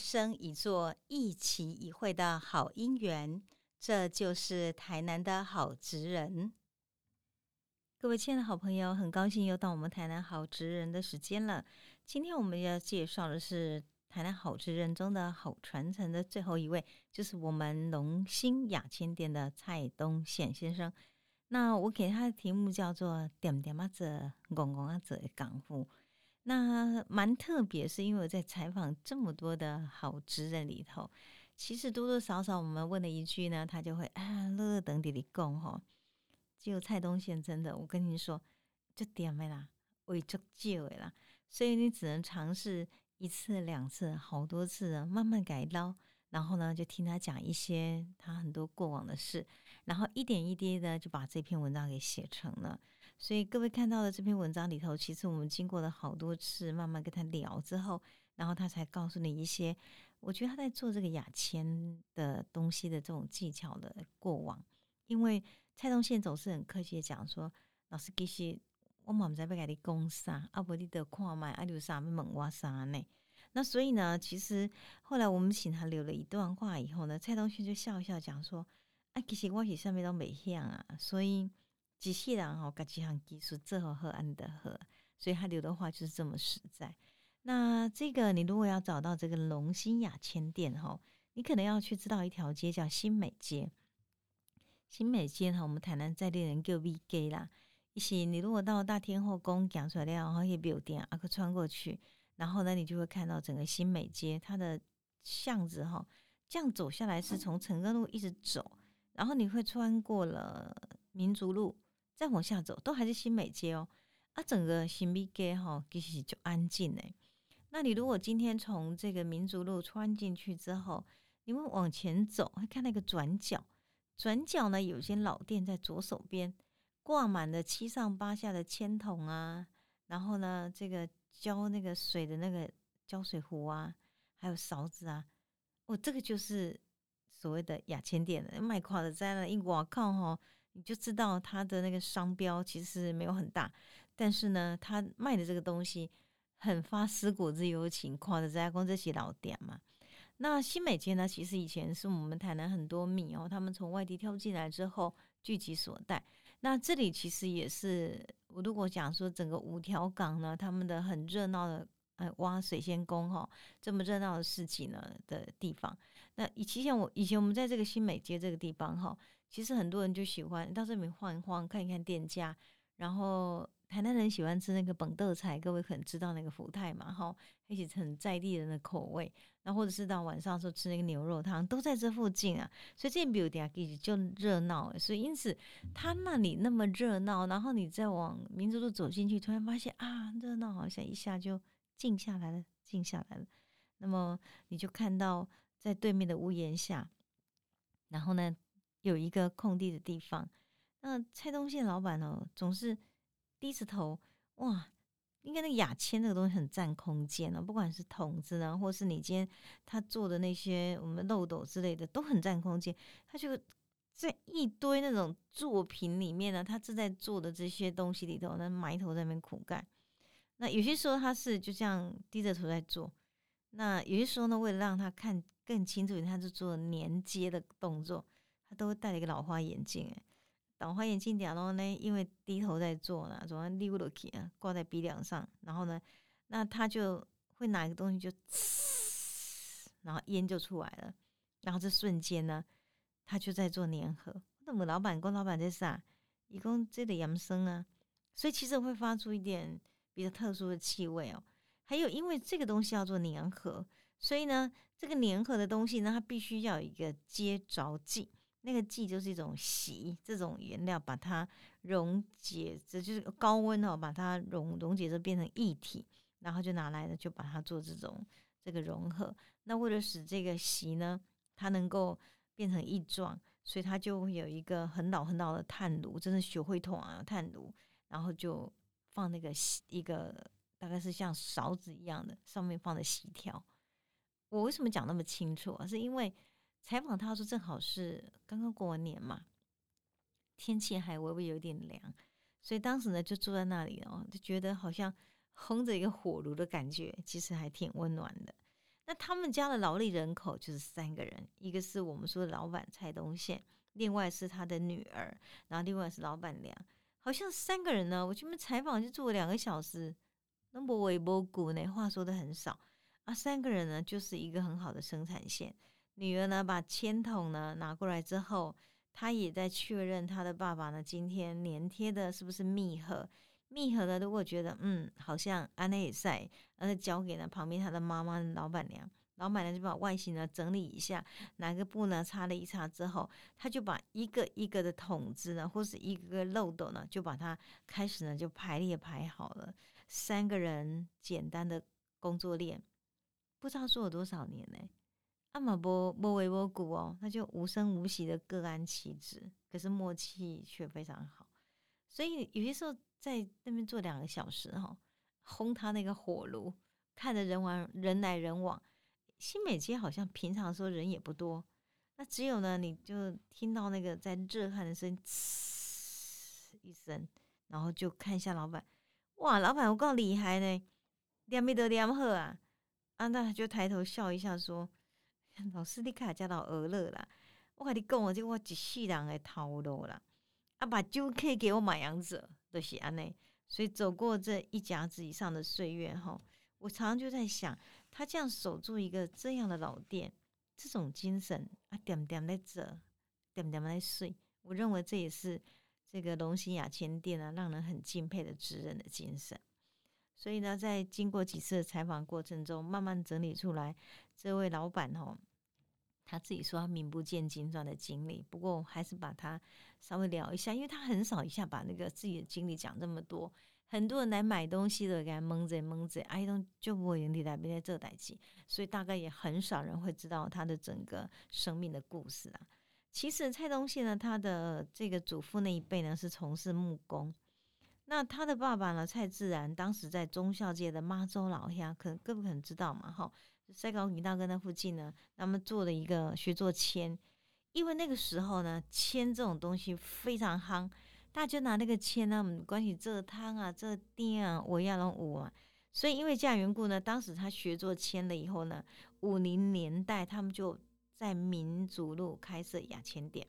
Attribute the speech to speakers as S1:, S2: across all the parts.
S1: 生一座、一期一会的好姻缘。这就是台南的好职人。各位亲爱的好朋友，很高兴又到我们台南好职人的时间了。今天我们要介绍的是台南好职人中的好传承的最后一位，就是我们龙兴雅千店的蔡东宪先生。那我给他的题目叫做“点点啊者，公公啊子”的功夫。那蛮特别，是因为我在采访这么多的好职人里头。其实多多少少，我们问了一句呢，他就会啊，乐乐等地里供吼。只有蔡东宪真的，我跟你说，就点没啦，为足久的啦，所以你只能尝试一次、两次、好多次啊，慢慢改刀。然后呢，就听他讲一些他很多过往的事，然后一点一滴的就把这篇文章给写成了。所以各位看到的这篇文章里头，其实我们经过了好多次慢慢跟他聊之后，然后他才告诉你一些。我觉得他在做这个雅签的东西的这种技巧的过往，因为蔡东宪总是很客气的讲说：“老师，其实我嘛唔知要给你讲啥，啊不你得看麦，啊有啥要问我啥呢？”那所以呢，其实后来我们请他留了一段话以后呢，蔡东宪就笑笑讲说：“啊，其实我是上面都没像啊，所以机器人哦，各几项技术最好和安的和，所以他留的话就是这么实在。”那这个，你如果要找到这个龙兴雅千店哈，你可能要去知道一条街叫新美街。新美街哈，我们台南在地人叫 V G 啦。一些你如果到大天后宫讲出来然后也有店啊，可穿过去，然后呢，你就会看到整个新美街它的巷子哈，这样走下来是从成根路一直走，然后你会穿过了民族路，再往下走都还是新美街哦。啊，整个新美街哈其实就安静诶。那你如果今天从这个民族路穿进去之后，你们往前走，会看到一个转角，转角呢有些老店在左手边，挂满了七上八下的铅筒啊，然后呢这个浇那个水的那个浇水壶啊，还有勺子啊，哦，这个就是所谓的雅千店的卖垮的在那，一我靠哈，你就知道它的那个商标其实没有很大，但是呢，他卖的这个东西。很发思古之幽情，跨的这家公这些老店嘛。那新美街呢？其实以前是我们台南很多米哦，他们从外地挑进来之后聚集所在。那这里其实也是，我如果讲说整个五条港呢，他们的很热闹的，呃，挖水仙宫哈，这么热闹的事情呢的地方。那以前我以前我们在这个新美街这个地方哈，其实很多人就喜欢到这边晃一晃，看一看店家，然后。台南人喜欢吃那个本豆菜，各位可能知道那个福泰嘛，哈，一起很在地人的口味。那或者是到晚上的时候吃那个牛肉汤，都在这附近啊，所以这边，就热闹。所以因此，他那里那么热闹，然后你再往民族路走进去，突然发现啊，热闹好像一下就静下来了，静下来了。那么你就看到在对面的屋檐下，然后呢有一个空地的地方。那蔡东宪老板呢，总是。低着头，哇，应该那雅签那个东西很占空间哦，不管是筒子呢，或是你今天他做的那些我们漏斗之类的，都很占空间。他就在一堆那种作品里面呢，他正在做的这些东西里头，那埋头在那边苦干。那有些时候他是就这样低着头在做，那有些时候呢，为了让他看更清楚，他就做连接的动作，他都会戴了一个老花眼镜，哎。老花眼镜点然后呢，因为低头在做呢，总要溜落去啊，挂在鼻梁上，然后呢，那他就会拿一个东西就，然后烟就出来了，然后这瞬间呢，他就在做粘合。那么老板跟老板在啥？一共这个扬声啊，所以其实会发出一点比较特殊的气味哦。还有因为这个东西要做粘合，所以呢，这个粘合的东西呢，它必须要有一个接着剂。那个剂就是一种锡，这种原料把它溶解，这就是高温哦，把它溶溶解，就变成液体，然后就拿来了，就把它做这种这个融合。那为了使这个锡呢，它能够变成液状，所以它就会有一个很老很老的炭炉，真的学会桶啊炭炉，然后就放那个一个大概是像勺子一样的，上面放的锡条。我为什么讲那么清楚啊？是因为。采访他说，正好是刚刚过完年嘛，天气还微微有点凉，所以当时呢就坐在那里哦，就觉得好像烘着一个火炉的感觉，其实还挺温暖的。那他们家的劳力人口就是三个人，一个是我们说的老板蔡东宪，另外是他的女儿，然后另外是老板娘，好像三个人呢。我去那采访就住了两个小时，那么微波谷呢，话说的很少啊。三个人呢，就是一个很好的生产线。女儿呢，把铅筒呢拿过来之后，她也在确认她的爸爸呢今天粘贴的是不是密合。密合的，如果觉得嗯，好像安内赛，那就交给了旁边他的妈妈老板娘，老板娘就把外形呢整理一下，拿个布呢擦了一擦之后，他就把一个一个的筒子呢，或是一个个漏斗呢，就把它开始呢就排列排好了。三个人简单的工作链，不知道做了多少年呢？阿玛波波维波古哦，那就无声无息的各安其职，可是默契却非常好。所以有些时候。在那边坐两个小时哈，轰他那个火炉，看着人往人来人往。新美街好像平常说人也不多，那只有呢，你就听到那个在热汗的声，呲一声，然后就看一下老板，哇，老板我够厉害呢，两米得两好啊，啊，那就抬头笑一下说，老师你卡加到鹅乐啦，我跟你讲我这我一世人的套路啦，啊，把酒客给我买样子。的喜安内，所以走过这一甲子以上的岁月哈，我常常就在想，他这样守住一个这样的老店，这种精神啊，点点在折，点点在睡，我认为这也是这个龙兴雅千店啊，让人很敬佩的职人的精神。所以呢，在经过几次采访过程中，慢慢整理出来，这位老板哦。他自己说他名不见经传的经历，不过我还是把他稍微聊一下，因为他很少一下把那个自己的经历讲这么多。很多人来买东西的，给他蒙着蒙着，哎，都就不会原地来别在这代际，所以大概也很少人会知道他的整个生命的故事啊。其实蔡东信呢，他的这个祖父那一辈呢是从事木工，那他的爸爸呢蔡自然，当时在忠孝界的妈州老乡，可能更不可能知道嘛，哈。在高平大哥那附近呢，他们做了一个学做铅，因为那个时候呢，铅这种东西非常夯，大家拿那个铅呢，我们关系这汤啊、这店啊、我要弄五啊，所以因为这样缘故呢，当时他学做铅了以后呢，五零年代他们就在民族路开设雅铅店，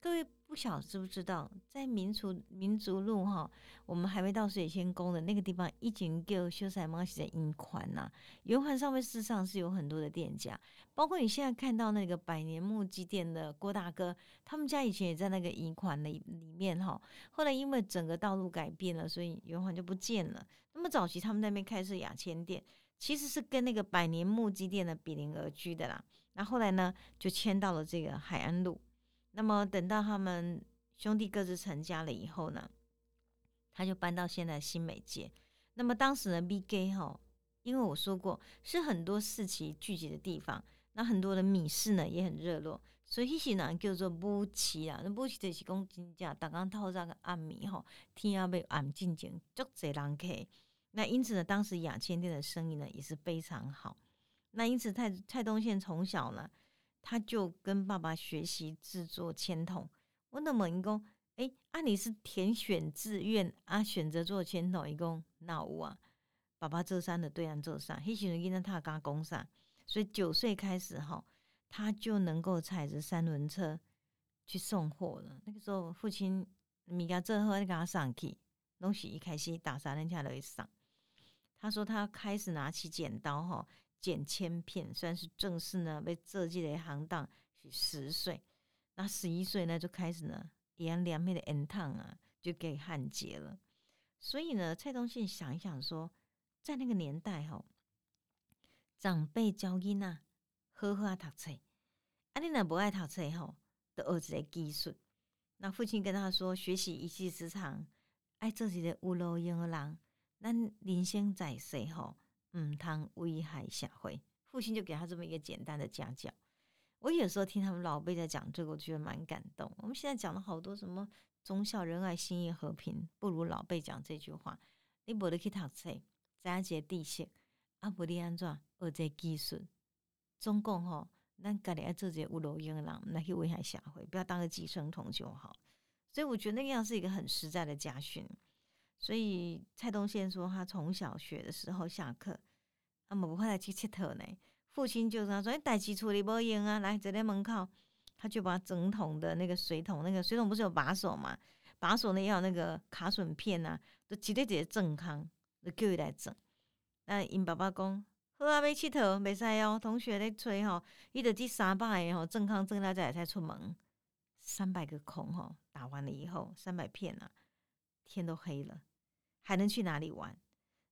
S1: 各位。不晓知不知道，在民族民族路哈，我们还没到水仙宫的那个地方，已经叫修缮猫写的银环呐。圆环上面事实上是有很多的店家，包括你现在看到那个百年木机店的郭大哥，他们家以前也在那个银环里里面哈。后来因为整个道路改变了，所以圆环就不见了。那么早期他们那边开设雅千店，其实是跟那个百年木机店的比邻而居的啦。那后来呢，就迁到了这个海岸路。那么等到他们兄弟各自成家了以后呢，他就搬到现在新美街。那么当时呢，B G 哈，因为我说过是很多市集聚集的地方，那很多的米市呢也很热络，所以些人叫做布奇啊。那布奇就是讲真正大刚透早个暗暝吼，天要被暗静静，足侪人去。那因此呢，当时雅千店的生意呢也是非常好。那因此蔡蔡东宪从小呢。他就跟爸爸学习制作铅筒。我那么一共，哎，啊，你是填选志愿啊，选择做铅筒，一共那五啊。爸爸做山的对岸做山，黑熊人跟着他加工上，所以九岁开始哈，他就能够踩着三轮车去送货了。那个时候，父亲米家这后，你给他上去，东西一开始打三人家都会上。他说他开始拿起剪刀哈。剪铅片算是正式呢，被设计的行当是十岁，那十一岁呢就开始呢，养两面的 N 烫啊，就给焊接了。所以呢，蔡东信想一想说，在那个年代哈，长辈教囡仔好好读册，啊，你若不爱读册吼，的儿子的技术。那父亲跟他说，学习一技之长，爱做一个有路用的人，咱人生在世吼。嗯，他危害社会，父亲就给他这么一个简单的家教。我有时候听他们老辈在讲这个，我觉得蛮感动。我们现在讲了好多什么忠孝仁爱、心义和平，不如老辈讲这句话：你不得去读册，扎些地势，啊，不你安怎学这技术？中共吼，咱家里要做这有路用的人，来去危害社会，不要当个寄生虫就好。所以我觉得那样是一个很实在的家训。所以蔡东宪说，他从小学的时候下课，啊，么不会来去佚佗呢。父亲就是他说：“哎，代志处理不用啊，来坐在门口。”他就把整桶的那个水桶，那个水桶不是有把手嘛？把手呢要那个卡榫片呐，都直接直接正康，就叫伊来整。那因爸爸讲：“好啊，要佚佗，袂使哦。”同学在吹吼，伊得第三百吼，正康正大再才出门。三百个孔吼，打完了以后，三百片啊，天都黑了。还能去哪里玩？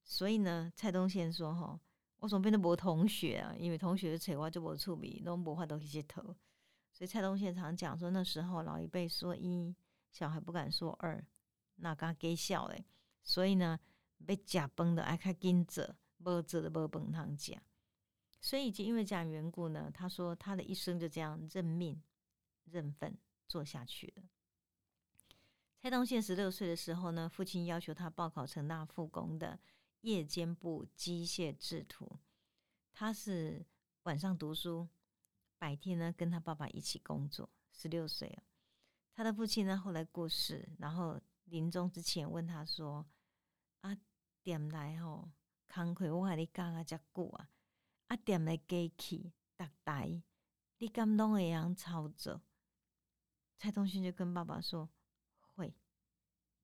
S1: 所以呢，蔡东宪说：“哈，我怎么变得无同学啊？因为同学的扯话就无处理，拢无法都去接头。所以蔡东宪常讲说，那时候老一辈说一，小孩不敢说二，那刚给笑嘞。所以呢，被假崩的爱看金者，无者的无崩汤假。所以就因为这样缘故呢，他说他的一生就这样认命、认份做下去了。”蔡东宪十六岁的时候呢，父亲要求他报考成大附工的夜间部机械制图。他是晚上读书，白天呢跟他爸爸一起工作。十六岁哦，他的父亲呢后来过世，然后临终之前问他说：“啊，点来吼，康亏我跟你讲啊，遮久啊，啊点来机器逐台，你敢拢会样操作？”蔡东宪就跟爸爸说。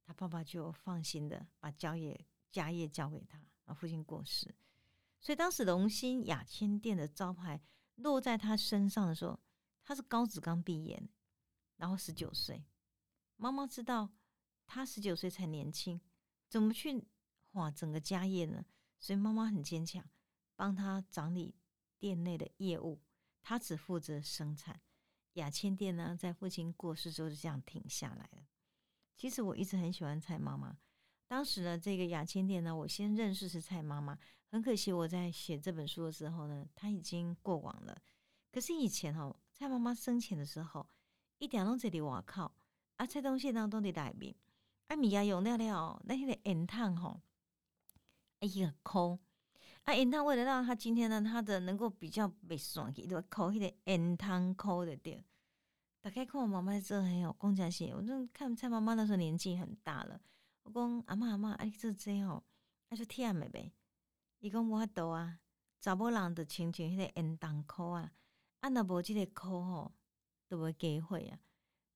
S1: 他爸爸就放心的把家业家业交给他，啊，父亲过世，所以当时龙兴雅千店的招牌落在他身上的时候，他是高职刚毕业，然后十九岁，妈妈知道他十九岁才年轻，怎么去哇整个家业呢？所以妈妈很坚强，帮他掌理店内的业务，他只负责生产。雅千店呢，在父亲过世之后就这样停下来了。其实我一直很喜欢蔡妈妈。当时呢，这个雅千店呢，我先认识是蔡妈妈。很可惜，我在写这本书的时候呢，她已经过往了。可是以前哦，蔡妈妈生前的时候，一点拢这里外靠啊，蔡东县当中的内面，啊米啊用了了，那些个烟烫吼，哎呀抠啊烟烫，为了让他今天呢，他的能够比较被爽起，就抠迄个烟烫抠的掉。打开看我妈妈做很有公家些，我就看蔡妈妈那时候年纪很大了。我讲阿妈阿妈，哎，这这吼，还就忝的呗。伊讲无法度啊，查某人的亲像迄个烟筒箍啊，啊若无即个箍吼，都会给会啊。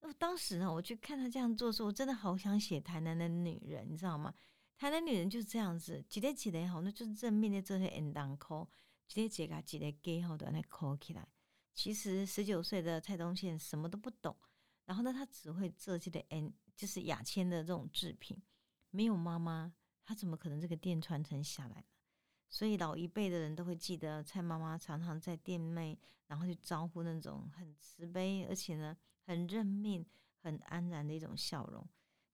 S1: 那当时呢，我去看他这样做时，我真的好想写台南的女人，你知道吗？台南女人就是这样子，一个一个吼，那就是正面的这些烟筒箍，一个一个一个给吼都安尼箍起来。其实十九岁的蔡东宪什么都不懂，然后呢，他只会这些的 N，就是雅千的这种制品，没有妈妈，他怎么可能这个店传承下来呢？所以老一辈的人都会记得蔡妈妈常常在店内，然后去招呼那种很慈悲，而且呢很认命、很安然的一种笑容。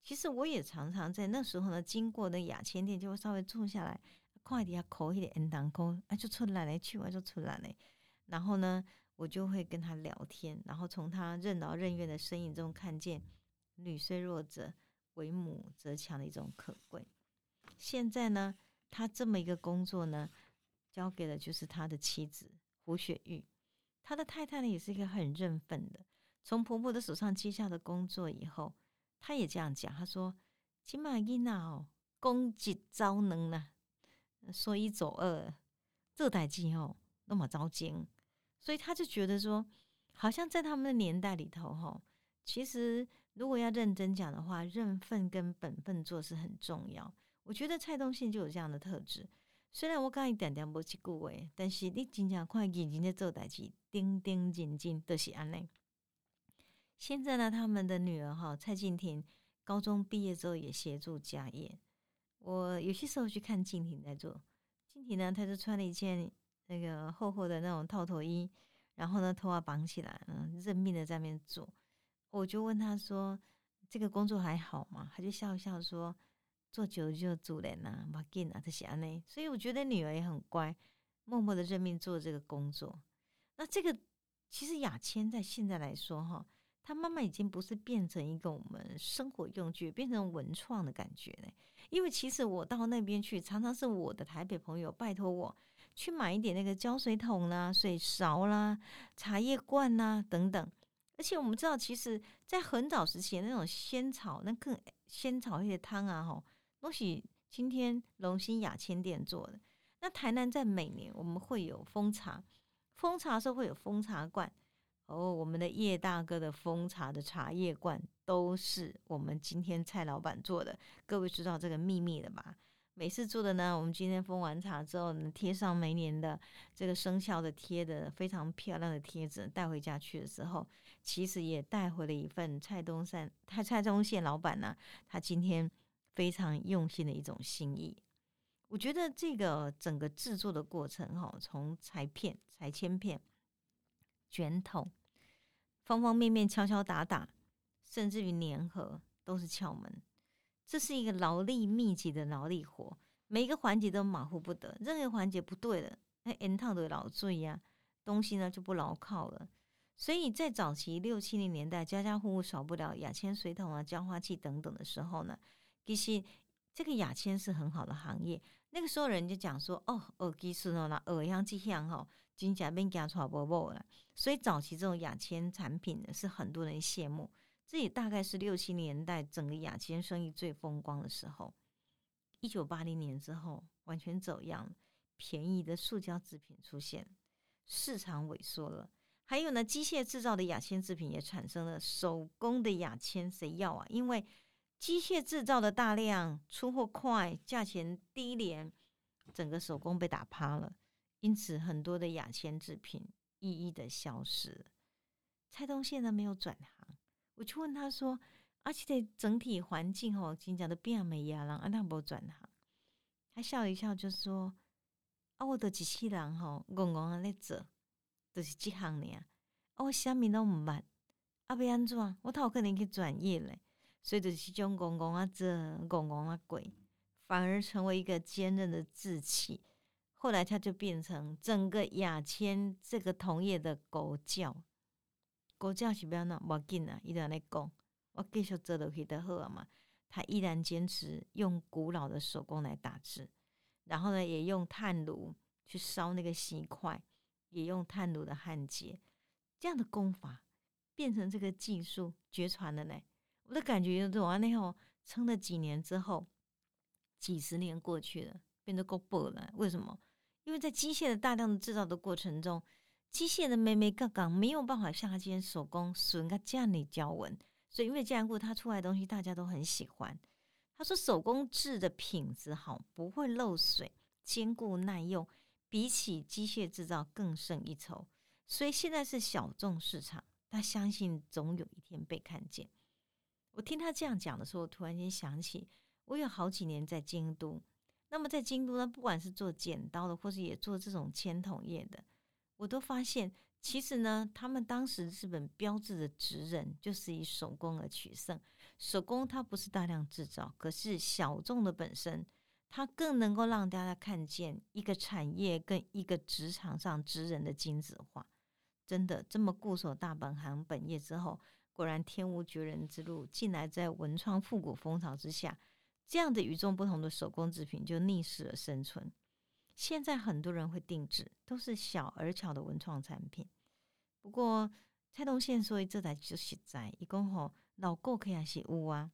S1: 其实我也常常在那时候呢，经过那雅千店，就会稍微坐下来，快点口一点 N 档口，啊就出来了，去完就出来了，然后呢。我就会跟他聊天，然后从他任劳任怨的身影中看见“女虽弱者，为母则强”的一种可贵。现在呢，他这么一个工作呢，交给了就是他的妻子胡雪玉。他的太太呢，也是一个很认份的。从婆婆的手上接下的工作以后，他也这样讲，他说：“起码伊娜哦，攻击招能呢，说一走二，这代际哦，那么招精。”所以他就觉得说，好像在他们的年代里头，哈，其实如果要认真讲的话，认份跟本分做是很重要。我觉得蔡东信就有这样的特质。虽然我刚一点点不去顾诶，但是你经常看眼睛在做代志，叮叮紧紧都是安内。现在呢，他们的女儿哈蔡静婷高中毕业之后也协助家业。我有些时候去看静婷在做，静婷呢，她就穿了一件。那个厚厚的那种套头衣，然后呢，头发绑起来，嗯，认命的在那边做。我就问他说：“这个工作还好吗？”他就笑笑说：“做久了就主人呐，马劲啊，这些安内。”所以我觉得女儿也很乖，默默的认命做这个工作。那这个其实雅谦在现在来说哈，他妈妈已经不是变成一个我们生活用具，变成文创的感觉嘞。因为其实我到那边去，常常是我的台北朋友拜托我。去买一点那个胶水桶啦、水勺啦、茶叶罐呐等等。而且我们知道，其实，在很早时期那种仙草，那更仙草一些汤啊，吼，都是今天龙兴雅千店做的。那台南在每年我们会有封茶，封茶时候会有封茶罐。哦，我们的叶大哥的封茶的茶叶罐都是我们今天蔡老板做的。各位知道这个秘密了吧？每次做的呢，我们今天封完茶之后，贴上每年的这个生肖的贴的非常漂亮的贴纸，带回家去的时候，其实也带回了一份蔡东善蔡蔡东县老板呢，他今天非常用心的一种心意。我觉得这个整个制作的过程，哈，从裁片、裁切片、卷筒，方方面面敲敲打打，甚至于粘合，都是窍门。这是一个劳力密集的劳力活，每一个环节都马虎不得，任何环节不对了，那 N 套都劳罪呀，东西呢就不牢靠了。所以在早期六七零年代，家家户户少不了牙签水桶啊、浇花器等等的时候呢，其实这个牙签是很好的行业。那个时候人就讲说，哦，耳机是哦，那耳样机样哈，金甲变加错不不了。所以早期这种牙签产品呢，是很多人羡慕。这也大概是六七年代整个牙签生意最风光的时候。一九八零年之后，完全走样，便宜的塑胶制品出现，市场萎缩了。还有呢，机械制造的牙签制品也产生了手工的牙签，谁要啊？因为机械制造的大量出货快，价钱低廉，整个手工被打趴了，因此很多的牙签制品一一的消失。蔡东宪呢，没有转行。我就问他说：“而且这整体环境吼，今讲的变美呀，然后他无转行。”他笑一笑，就说：“啊，我都机器人吼，戆戆啊在做，就是这行呢。啊，我啥物都毋捌，啊，要安怎？我头可能去转业嘞。所以就是种戆戆啊做，戆戆啊过，反而成为一个坚韧的志气。后来他就变成整个亚千这个同业的狗叫。”国家是不要那无紧啊，伊在那讲，我继续做落去的好嘛。他依然坚持用古老的手工来打字，然后呢，也用炭炉去烧那个锡块，也用炭炉的焊接，这样的功法变成这个技术绝传了呢。我的感觉就是，完那后撑了几年之后，几十年过去了，变得够薄了。为什么？因为在机械的大量的制造的过程中。机械的妹妹刚刚没有办法像他今天手工损个这样的胶纹，所以因为这样故，他出来的东西大家都很喜欢。他说手工制的品质好，不会漏水，坚固耐用，比起机械制造更胜一筹。所以现在是小众市场，他相信总有一天被看见。我听他这样讲的时候，突然间想起，我有好几年在京都，那么在京都呢，不管是做剪刀的，或是也做这种铅筒业的。我都发现，其实呢，他们当时日本标志的职人就是以手工而取胜。手工它不是大量制造，可是小众的本身，它更能够让大家看见一个产业跟一个职场上职人的精致化。真的这么固守大本行本业之后，果然天无绝人之路。近来在文创复古风潮之下，这样的与众不同的手工制品就逆势而生存。现在很多人会定制，都是小而巧的文创产品。不过蔡东宪说这台就实在，一共吼老顾客也是有啊。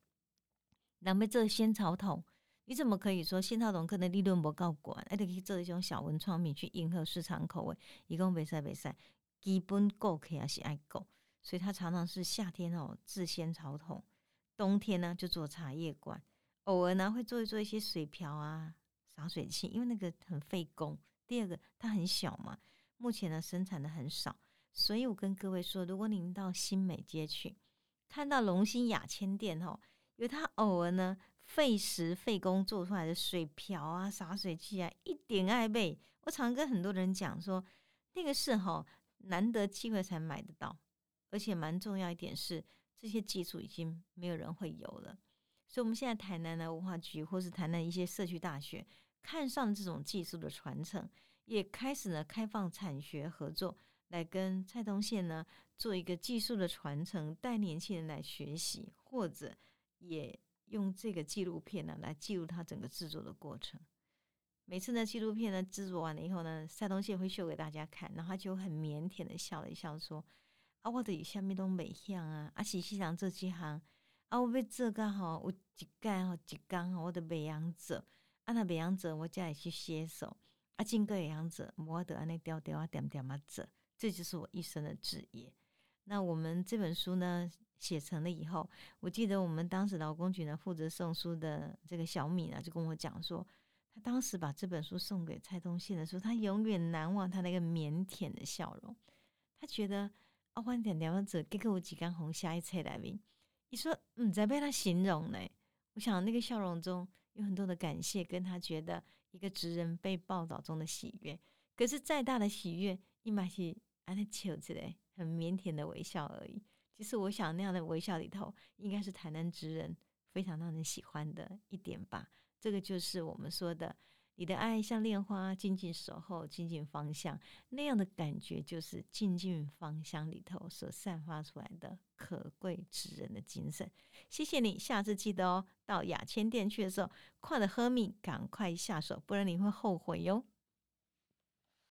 S1: 那么这仙草桶，你怎么可以说仙草桶可能利润不高管，还得去做一种小文创品去迎合市场口味？一共没赛没赛，基本顾客也是爱购，所以他常常是夏天哦制仙草桶，冬天呢就做茶叶罐，偶尔呢会做一做一些水瓢啊。洒水器，因为那个很费工。第二个，它很小嘛，目前呢生产的很少，所以我跟各位说，如果您到新美街去，看到龙兴雅千店哦，因为它偶尔呢费时费工做出来的水瓢啊、洒水器啊，一点爱背。我常跟很多人讲说，那个是哈难得机会才买得到，而且蛮重要一点是，这些技术已经没有人会有了。所以，我们现在台南的文化局或是台南一些社区大学。看上这种技术的传承，也开始呢开放产学合作，来跟蔡东县呢做一个技术的传承，带年轻人来学习，或者也用这个纪录片呢来记录他整个制作的过程。每次呢纪录片呢制作完了以后呢，蔡东县会秀给大家看，然后他就很腼腆的笑了一笑，说：“啊，我的下面都没像啊，啊，喜西洋这几行啊，我要做噶吼，有一盖吼，一工吼，我得培养者，啊，那培养者，我才会去写手，啊，经过培养者，我得安尼调调啊，点点啊做，这就是我一生的职业。那我们这本书呢，写成了以后，我记得我们当时劳工局呢负责送书的这个小米呢，就跟我讲说，他当时把这本书送给蔡东宪的时候，他永远难忘他那个腼腆的笑容。他觉得啊，欢点点者给给我几根红虾一册来宾，你说嗯，在被他形容呢？我想那个笑容中有很多的感谢，跟他觉得一个职人被报道中的喜悦。可是再大的喜悦，你买起安尼笑之类。很腼腆的微笑而已。其实我想那样的微笑里头，应该是台南职人非常让人喜欢的一点吧。这个就是我们说的，你的爱像莲花，静静守候，静静芳香。那样的感觉，就是静静芳香里头所散发出来的可贵之人的精神。谢谢你，下次记得哦，到雅千店去的时候，快的喝米，赶快下手，不然你会后悔哟。